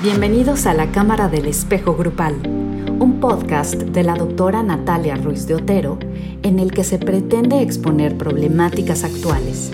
Bienvenidos a la Cámara del Espejo Grupal, un podcast de la doctora Natalia Ruiz de Otero en el que se pretende exponer problemáticas actuales,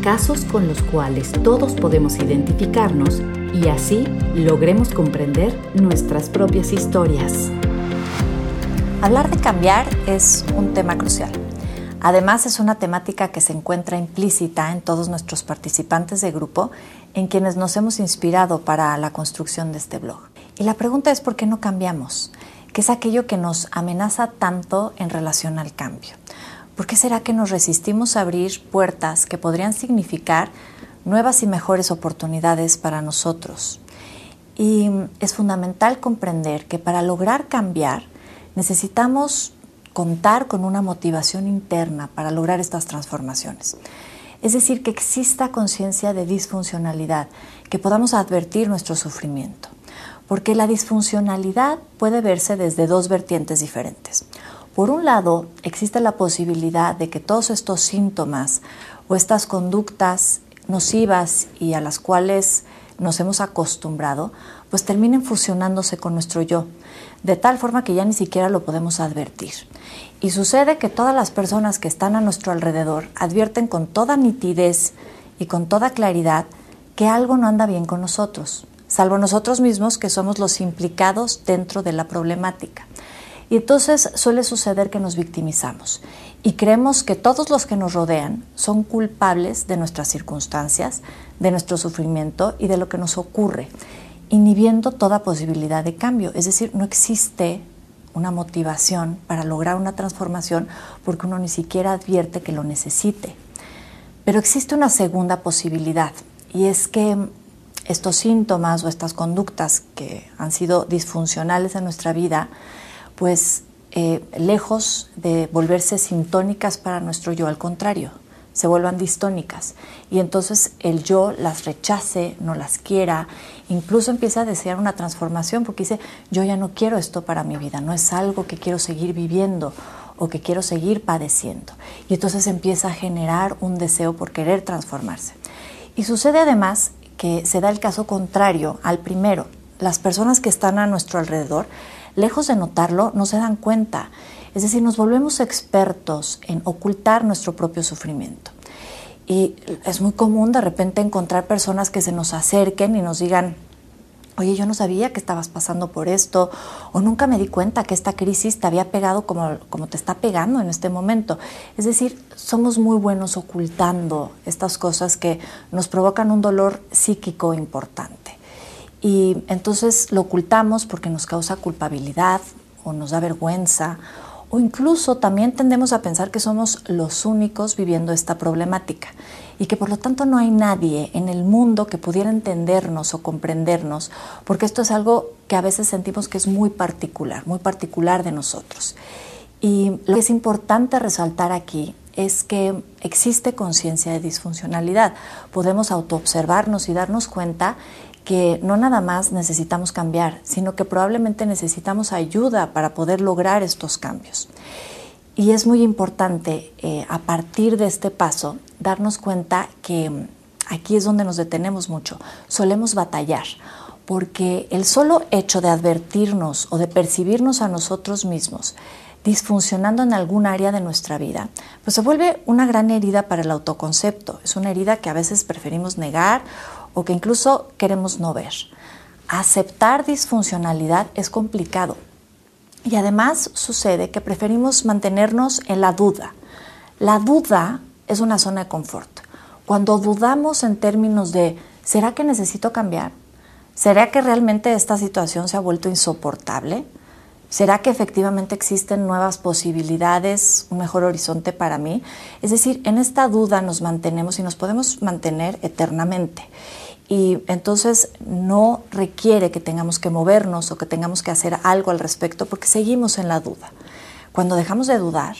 casos con los cuales todos podemos identificarnos y así logremos comprender nuestras propias historias. Hablar de cambiar es un tema crucial. Además es una temática que se encuentra implícita en todos nuestros participantes de grupo en quienes nos hemos inspirado para la construcción de este blog. Y la pregunta es por qué no cambiamos, ¿Qué es aquello que nos amenaza tanto en relación al cambio. ¿Por qué será que nos resistimos a abrir puertas que podrían significar nuevas y mejores oportunidades para nosotros? Y es fundamental comprender que para lograr cambiar necesitamos contar con una motivación interna para lograr estas transformaciones. Es decir, que exista conciencia de disfuncionalidad, que podamos advertir nuestro sufrimiento. Porque la disfuncionalidad puede verse desde dos vertientes diferentes. Por un lado, existe la posibilidad de que todos estos síntomas o estas conductas nocivas y a las cuales nos hemos acostumbrado, pues terminen fusionándose con nuestro yo, de tal forma que ya ni siquiera lo podemos advertir. Y sucede que todas las personas que están a nuestro alrededor advierten con toda nitidez y con toda claridad que algo no anda bien con nosotros, salvo nosotros mismos que somos los implicados dentro de la problemática. Y entonces suele suceder que nos victimizamos y creemos que todos los que nos rodean son culpables de nuestras circunstancias, de nuestro sufrimiento y de lo que nos ocurre, inhibiendo toda posibilidad de cambio. Es decir, no existe una motivación para lograr una transformación porque uno ni siquiera advierte que lo necesite. Pero existe una segunda posibilidad y es que estos síntomas o estas conductas que han sido disfuncionales en nuestra vida, pues eh, lejos de volverse sintónicas para nuestro yo, al contrario, se vuelvan distónicas y entonces el yo las rechace, no las quiera, incluso empieza a desear una transformación porque dice, yo ya no quiero esto para mi vida, no es algo que quiero seguir viviendo o que quiero seguir padeciendo. Y entonces empieza a generar un deseo por querer transformarse. Y sucede además que se da el caso contrario al primero. Las personas que están a nuestro alrededor, lejos de notarlo, no se dan cuenta es decir, nos volvemos expertos en ocultar nuestro propio sufrimiento. Y es muy común de repente encontrar personas que se nos acerquen y nos digan, oye, yo no sabía que estabas pasando por esto, o nunca me di cuenta que esta crisis te había pegado como, como te está pegando en este momento. Es decir, somos muy buenos ocultando estas cosas que nos provocan un dolor psíquico importante. Y entonces lo ocultamos porque nos causa culpabilidad o nos da vergüenza o incluso también tendemos a pensar que somos los únicos viviendo esta problemática y que por lo tanto no hay nadie en el mundo que pudiera entendernos o comprendernos, porque esto es algo que a veces sentimos que es muy particular, muy particular de nosotros. Y lo que es importante resaltar aquí es que existe conciencia de disfuncionalidad. Podemos autoobservarnos y darnos cuenta que no nada más necesitamos cambiar, sino que probablemente necesitamos ayuda para poder lograr estos cambios. Y es muy importante eh, a partir de este paso darnos cuenta que mm, aquí es donde nos detenemos mucho, solemos batallar, porque el solo hecho de advertirnos o de percibirnos a nosotros mismos disfuncionando en algún área de nuestra vida, pues se vuelve una gran herida para el autoconcepto. Es una herida que a veces preferimos negar o que incluso queremos no ver. Aceptar disfuncionalidad es complicado y además sucede que preferimos mantenernos en la duda. La duda es una zona de confort. Cuando dudamos en términos de, ¿será que necesito cambiar? ¿Será que realmente esta situación se ha vuelto insoportable? ¿Será que efectivamente existen nuevas posibilidades, un mejor horizonte para mí? Es decir, en esta duda nos mantenemos y nos podemos mantener eternamente y entonces no requiere que tengamos que movernos o que tengamos que hacer algo al respecto porque seguimos en la duda. Cuando dejamos de dudar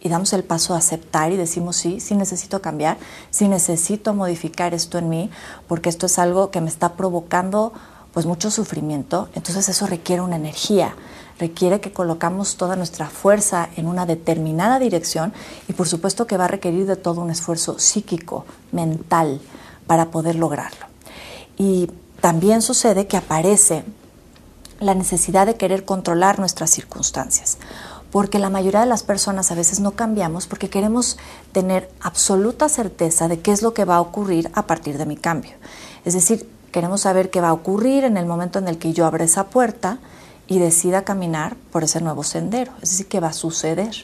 y damos el paso a aceptar y decimos sí, sí necesito cambiar, sí necesito modificar esto en mí porque esto es algo que me está provocando pues mucho sufrimiento, entonces eso requiere una energía, requiere que colocamos toda nuestra fuerza en una determinada dirección y por supuesto que va a requerir de todo un esfuerzo psíquico, mental, para poder lograrlo. Y también sucede que aparece la necesidad de querer controlar nuestras circunstancias porque la mayoría de las personas a veces no cambiamos porque queremos tener absoluta certeza de qué es lo que va a ocurrir a partir de mi cambio. Es decir, queremos saber qué va a ocurrir en el momento en el que yo abra esa puerta y decida caminar por ese nuevo sendero, es decir, qué va a suceder.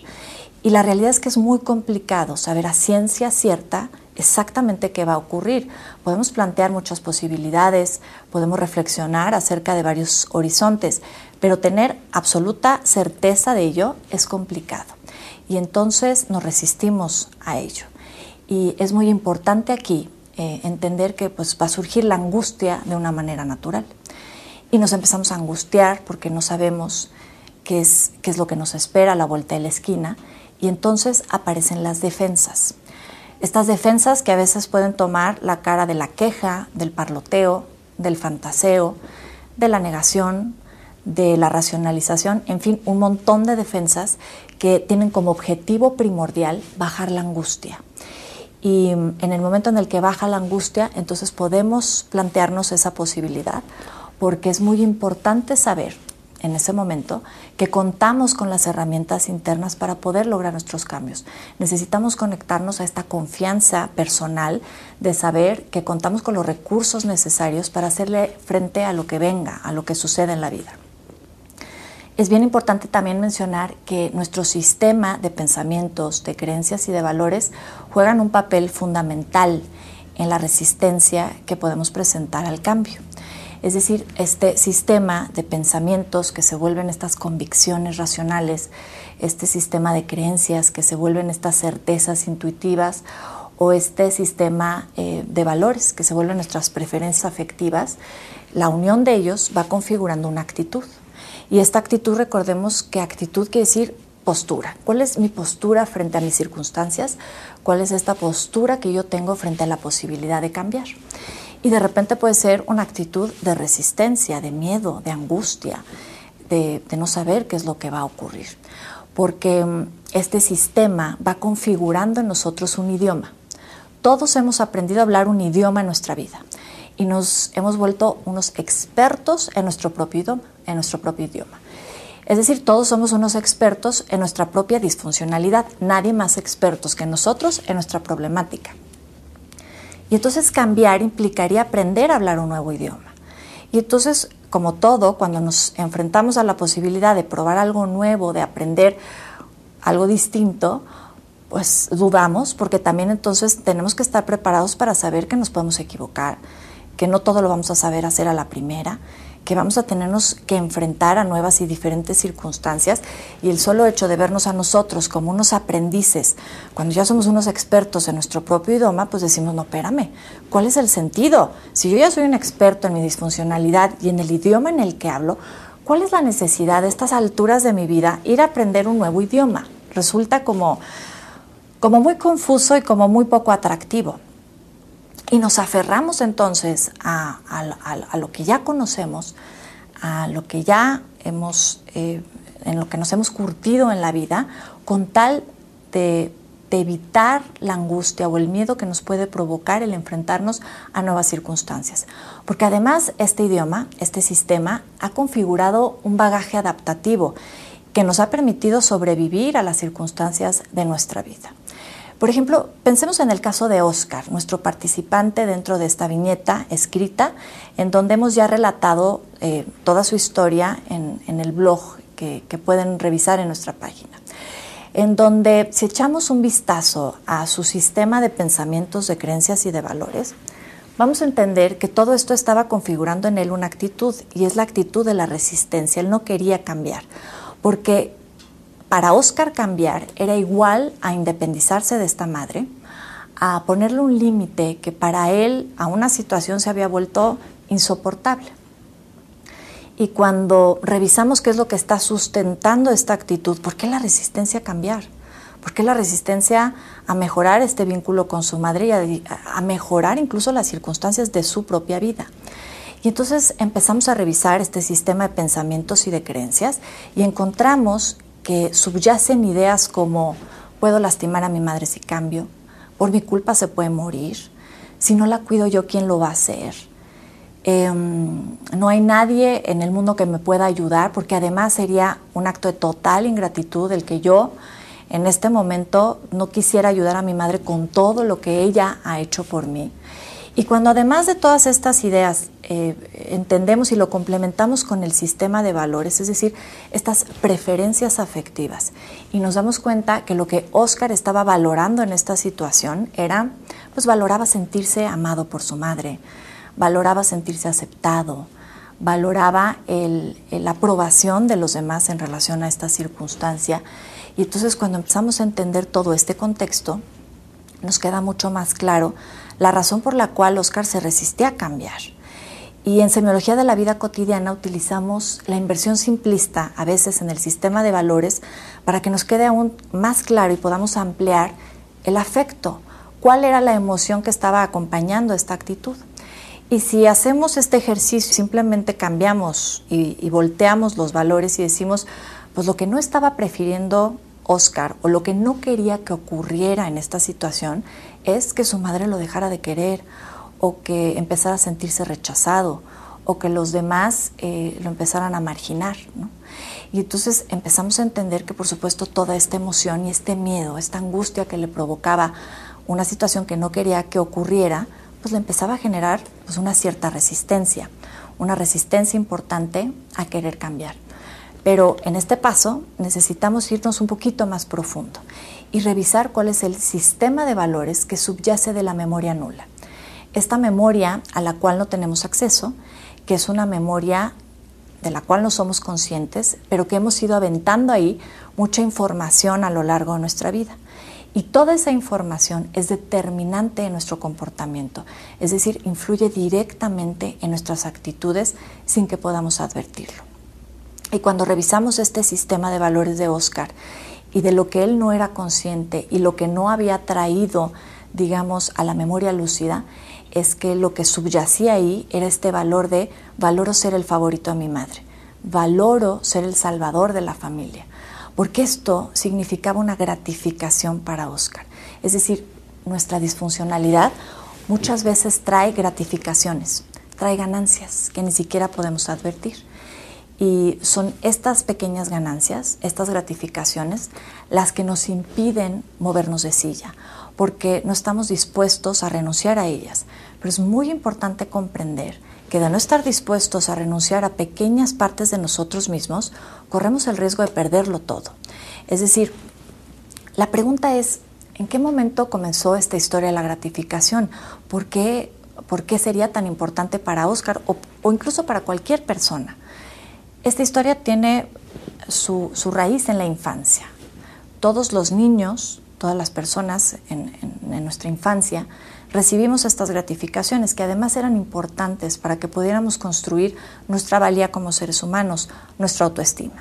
Y la realidad es que es muy complicado saber a ciencia cierta exactamente qué va a ocurrir. Podemos plantear muchas posibilidades, podemos reflexionar acerca de varios horizontes, pero tener absoluta certeza de ello es complicado. Y entonces nos resistimos a ello. Y es muy importante aquí eh, entender que pues, va a surgir la angustia de una manera natural. Y nos empezamos a angustiar porque no sabemos qué es, qué es lo que nos espera a la vuelta de la esquina. Y entonces aparecen las defensas. Estas defensas que a veces pueden tomar la cara de la queja, del parloteo, del fantaseo, de la negación, de la racionalización, en fin, un montón de defensas que tienen como objetivo primordial bajar la angustia. Y en el momento en el que baja la angustia, entonces podemos plantearnos esa posibilidad, porque es muy importante saber en ese momento que contamos con las herramientas internas para poder lograr nuestros cambios. Necesitamos conectarnos a esta confianza personal de saber que contamos con los recursos necesarios para hacerle frente a lo que venga, a lo que sucede en la vida. Es bien importante también mencionar que nuestro sistema de pensamientos, de creencias y de valores juegan un papel fundamental en la resistencia que podemos presentar al cambio. Es decir, este sistema de pensamientos que se vuelven estas convicciones racionales, este sistema de creencias que se vuelven estas certezas intuitivas o este sistema eh, de valores que se vuelven nuestras preferencias afectivas, la unión de ellos va configurando una actitud. Y esta actitud, recordemos que actitud quiere decir postura. ¿Cuál es mi postura frente a mis circunstancias? ¿Cuál es esta postura que yo tengo frente a la posibilidad de cambiar? Y de repente puede ser una actitud de resistencia, de miedo, de angustia, de, no saber qué es lo que va a ocurrir. Porque mm, este sistema va configurando en nosotros un idioma. Todos hemos aprendido a hablar un idioma en nuestra vida y nos hemos vuelto unos expertos en nuestro propio idioma. En nuestro propio idioma. Es decir, todos somos unos expertos en nuestra propia disfuncionalidad, nadie más expertos que nosotros en nuestra problemática. Y entonces cambiar implicaría aprender a hablar un nuevo idioma. Y entonces, como todo, cuando nos enfrentamos a la posibilidad de probar algo nuevo, de aprender algo distinto, pues dudamos porque también entonces tenemos que estar preparados para saber que nos podemos equivocar, que no todo lo vamos a saber hacer a la primera, que vamos a tenernos que enfrentar a nuevas y diferentes circunstancias y el solo hecho de vernos a nosotros como unos aprendices, cuando ya somos unos expertos en nuestro propio idioma, pues decimos, no, espérame, ¿cuál es el sentido? Si yo ya soy un experto en mi disfuncionalidad y en el idioma en el que hablo, ¿cuál es la necesidad de estas alturas de mi vida ir a aprender un nuevo idioma? Resulta como, como muy confuso y como muy poco atractivo. Y nos aferramos entonces a, lo que ya conocemos, a lo que ya hemos, eh, en lo que nos hemos curtido en la vida, con tal de, de, evitar la angustia o el miedo que nos puede provocar el enfrentarnos a nuevas circunstancias. Porque además este idioma, este sistema, ha configurado un bagaje adaptativo que nos ha permitido sobrevivir a las circunstancias de nuestra vida. Por ejemplo, pensemos en el caso de Oscar, nuestro participante dentro de esta viñeta escrita, en donde hemos ya relatado eh, toda su historia en, el blog que, que pueden revisar en nuestra página en donde si echamos un vistazo a su sistema de pensamientos, de creencias y de valores, vamos a entender que todo esto estaba configurando en él una actitud y es la actitud de la resistencia. Él no quería cambiar porque para Oscar cambiar era igual a independizarse de esta madre, a ponerle un límite que para él a una situación se había vuelto insoportable. Y cuando revisamos qué es lo que está sustentando esta actitud, ¿por qué la resistencia a cambiar? ¿Por qué la resistencia a mejorar este vínculo con su madre y a, mejorar incluso las circunstancias de su propia vida? Y entonces empezamos a revisar este sistema de pensamientos y de creencias y encontramos que subyacen ideas como puedo lastimar a mi madre si cambio, por mi culpa se puede morir, si no la cuido yo, ¿quién lo va a hacer? Em, no hay nadie en el mundo que me pueda ayudar, porque además sería un acto de total ingratitud el que yo en este momento no quisiera ayudar a mi madre con todo lo que ella ha hecho por mí. Y cuando además de todas estas ideas eh, entendemos y lo complementamos con el sistema de valores, es decir, estas preferencias afectivas, y nos damos cuenta que lo que Oscar estaba valorando en esta situación era, pues valoraba sentirse amado por su madre, valoraba sentirse aceptado, valoraba la aprobación de los demás en relación a esta circunstancia. Y entonces cuando empezamos a entender todo este contexto, nos queda mucho más claro la razón por la cual Oscar se resistía a cambiar. Y en semiología de la vida cotidiana utilizamos la inversión simplista, a veces en el sistema de valores, para que nos quede aún más claro y podamos ampliar el afecto. ¿Cuál era la emoción que estaba acompañando esta actitud? Y si hacemos este ejercicio, simplemente cambiamos y, y volteamos los valores y decimos, pues lo que no estaba prefiriendo Oscar o lo que no quería que ocurriera en esta situación es que su madre lo dejara de querer o que empezara a sentirse rechazado o que los demás eh, lo empezaran a marginar. Y entonces empezamos a entender que por supuesto toda esta emoción y este miedo, esta angustia que le provocaba una situación que no quería que ocurriera, pues le empezaba a generar pues, una cierta resistencia, una resistencia importante a querer cambiar. Pero en este paso necesitamos irnos un poquito más profundo y revisar cuál es el sistema de valores que subyace de la memoria nula. Esta memoria a la cual no tenemos acceso, que es una memoria de la cual no somos conscientes, pero que hemos ido aventando ahí mucha información a lo largo de nuestra vida. Y toda esa información es determinante en nuestro comportamiento, es decir, influye directamente en nuestras actitudes sin que podamos advertirlo. Y cuando revisamos este sistema de valores de Oscar y de lo que él no era consciente y lo que no había traído, digamos, a la memoria lúcida, es que lo que subyacía ahí era este valor de valoro ser el favorito de mi madre, valoro ser el salvador de la familia, porque esto significaba una gratificación para Oscar. Es decir, nuestra disfuncionalidad muchas veces trae gratificaciones, trae ganancias que ni siquiera podemos advertir. Y son estas pequeñas ganancias, estas gratificaciones, las que nos impiden movernos de silla, porque no estamos dispuestos a renunciar a ellas. Pero es muy importante comprender que de no estar dispuestos a renunciar a pequeñas partes de nosotros mismos, corremos el riesgo de perderlo todo. Es decir, la pregunta es, ¿en qué momento comenzó esta historia de la gratificación? ¿Por qué, por qué sería tan importante para Oscar o, o incluso para cualquier persona? Esta historia tiene su, raíz en la infancia. Todos los niños, todas las personas en, nuestra infancia, recibimos estas gratificaciones que además eran importantes para que pudiéramos construir nuestra valía como seres humanos, nuestra autoestima.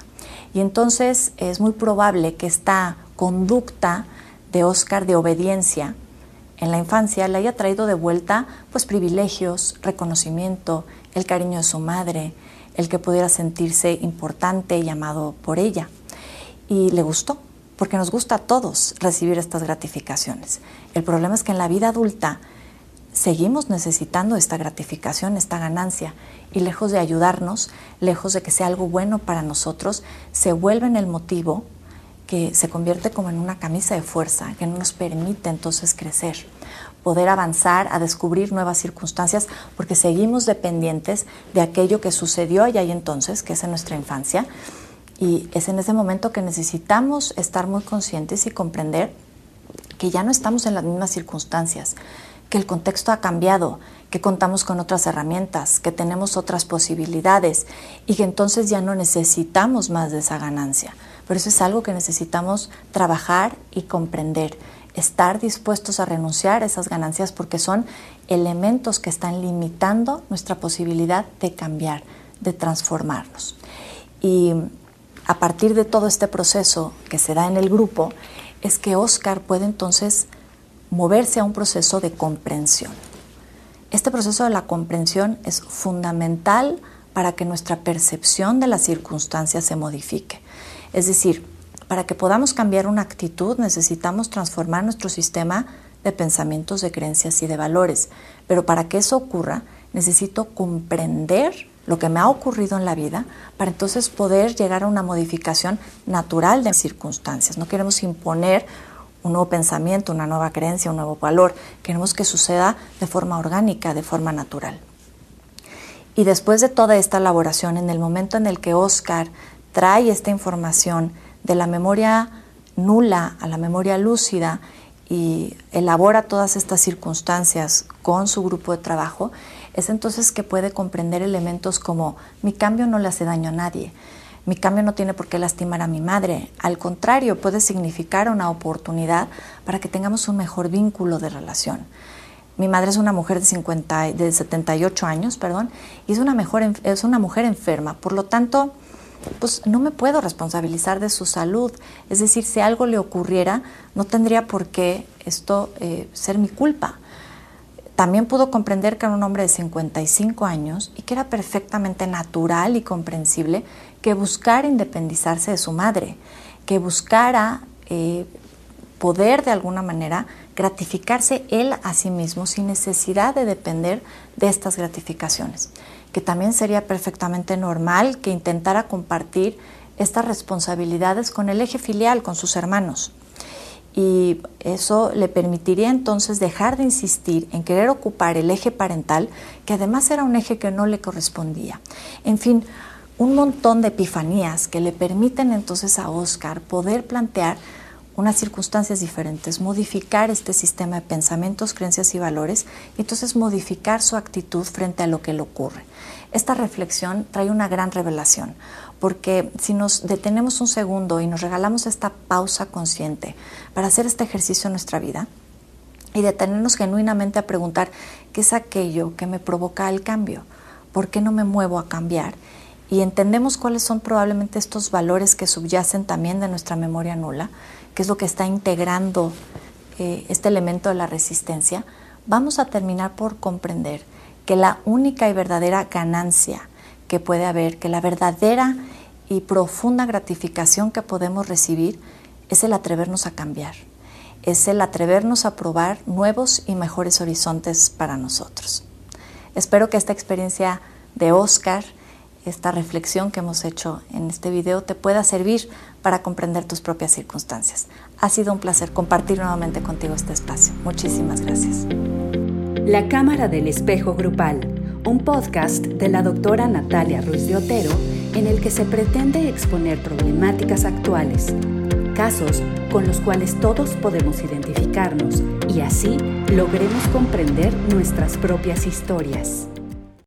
Y entonces es muy probable que esta conducta de Oscar de obediencia en la infancia le haya traído de vuelta pues privilegios, reconocimiento, el cariño de su madre, el que pudiera sentirse importante y amado por ella. Y le gustó, porque nos gusta a todos recibir estas gratificaciones. El problema es que en la vida adulta seguimos necesitando esta gratificación, esta ganancia, y lejos de ayudarnos, lejos de que sea algo bueno para nosotros, se vuelve en el motivo que se convierte como en una camisa de fuerza, que no nos permite entonces crecer poder avanzar, a descubrir nuevas circunstancias, porque seguimos dependientes de aquello que sucedió allá y entonces, que es en nuestra infancia. Y es en ese momento que necesitamos estar muy conscientes y comprender que ya no estamos en las mismas circunstancias, que el contexto ha cambiado, que contamos con otras herramientas, que tenemos otras posibilidades y que entonces ya no necesitamos más de esa ganancia. Pero eso es algo que necesitamos trabajar y comprender estar dispuestos a renunciar a esas ganancias porque son elementos que están limitando nuestra posibilidad de cambiar, de transformarnos. Y a partir de todo este proceso que se da en el grupo, es que Oscar puede entonces moverse a un proceso de comprensión. Este proceso de la comprensión es fundamental para que nuestra percepción de las circunstancias se modifique. Es decir, para que podamos cambiar una actitud necesitamos transformar nuestro sistema de pensamientos, de creencias y de valores. Pero para que eso ocurra, necesito comprender lo que me ha ocurrido en la vida para entonces poder llegar a una modificación natural de circunstancias. No queremos imponer un nuevo pensamiento, una nueva creencia, un nuevo valor. Queremos que suceda de forma orgánica, de forma natural. Y después de toda esta elaboración, en el momento en el que Oscar trae esta información de la memoria nula a la memoria lúcida y elabora todas estas circunstancias con su grupo de trabajo, es entonces que puede comprender elementos como mi cambio no le hace daño a nadie, mi cambio no tiene por qué lastimar a mi madre, al contrario, puede significar una oportunidad para que tengamos un mejor vínculo de relación. Mi madre es una mujer de, 50, de 78 años, perdón, y es una, mejor, es una mujer enferma, por lo tanto, pues no me puedo responsabilizar de su salud. Es decir, si algo le ocurriera, no tendría por qué esto eh, ser mi culpa. También pudo comprender que era un hombre de 55 años y que era perfectamente natural y comprensible que buscara independizarse de su madre, que buscara eh, poder de alguna manera gratificarse él a sí mismo sin necesidad de depender de estas gratificaciones, que también sería perfectamente normal que intentara compartir estas responsabilidades con el eje filial, con sus hermanos y eso le permitiría entonces dejar de insistir en querer ocupar el eje parental, que además era un eje que no le correspondía. En fin, un montón de epifanías que le permiten entonces a Oscar poder plantear unas circunstancias diferentes, modificar este sistema de pensamientos, creencias y valores, y entonces modificar su actitud frente a lo que le ocurre. Esta reflexión trae una gran revelación, porque si nos detenemos un segundo y nos regalamos esta pausa consciente para hacer este ejercicio en nuestra vida y detenernos genuinamente a preguntar qué es aquello que me provoca el cambio, por qué no me muevo a cambiar y entendemos cuáles son probablemente estos valores que subyacen también de nuestra memoria nula, que es lo que está integrando eh, este elemento de la resistencia, vamos a terminar por comprender que la única y verdadera ganancia que puede haber, que la verdadera y profunda gratificación que podemos recibir es el atrevernos a cambiar, es el atrevernos a probar nuevos y mejores horizontes para nosotros. Espero que esta experiencia de Oscar, esta reflexión que hemos hecho en este video, te pueda servir para comprender tus propias circunstancias. Ha sido un placer compartir nuevamente contigo este espacio. Muchísimas gracias. La Cámara del Espejo Grupal un podcast de la doctora Natalia Ruiz de Otero en el que se pretende exponer problemáticas actuales, casos con los cuales todos podemos identificarnos y así logremos comprender nuestras propias historias.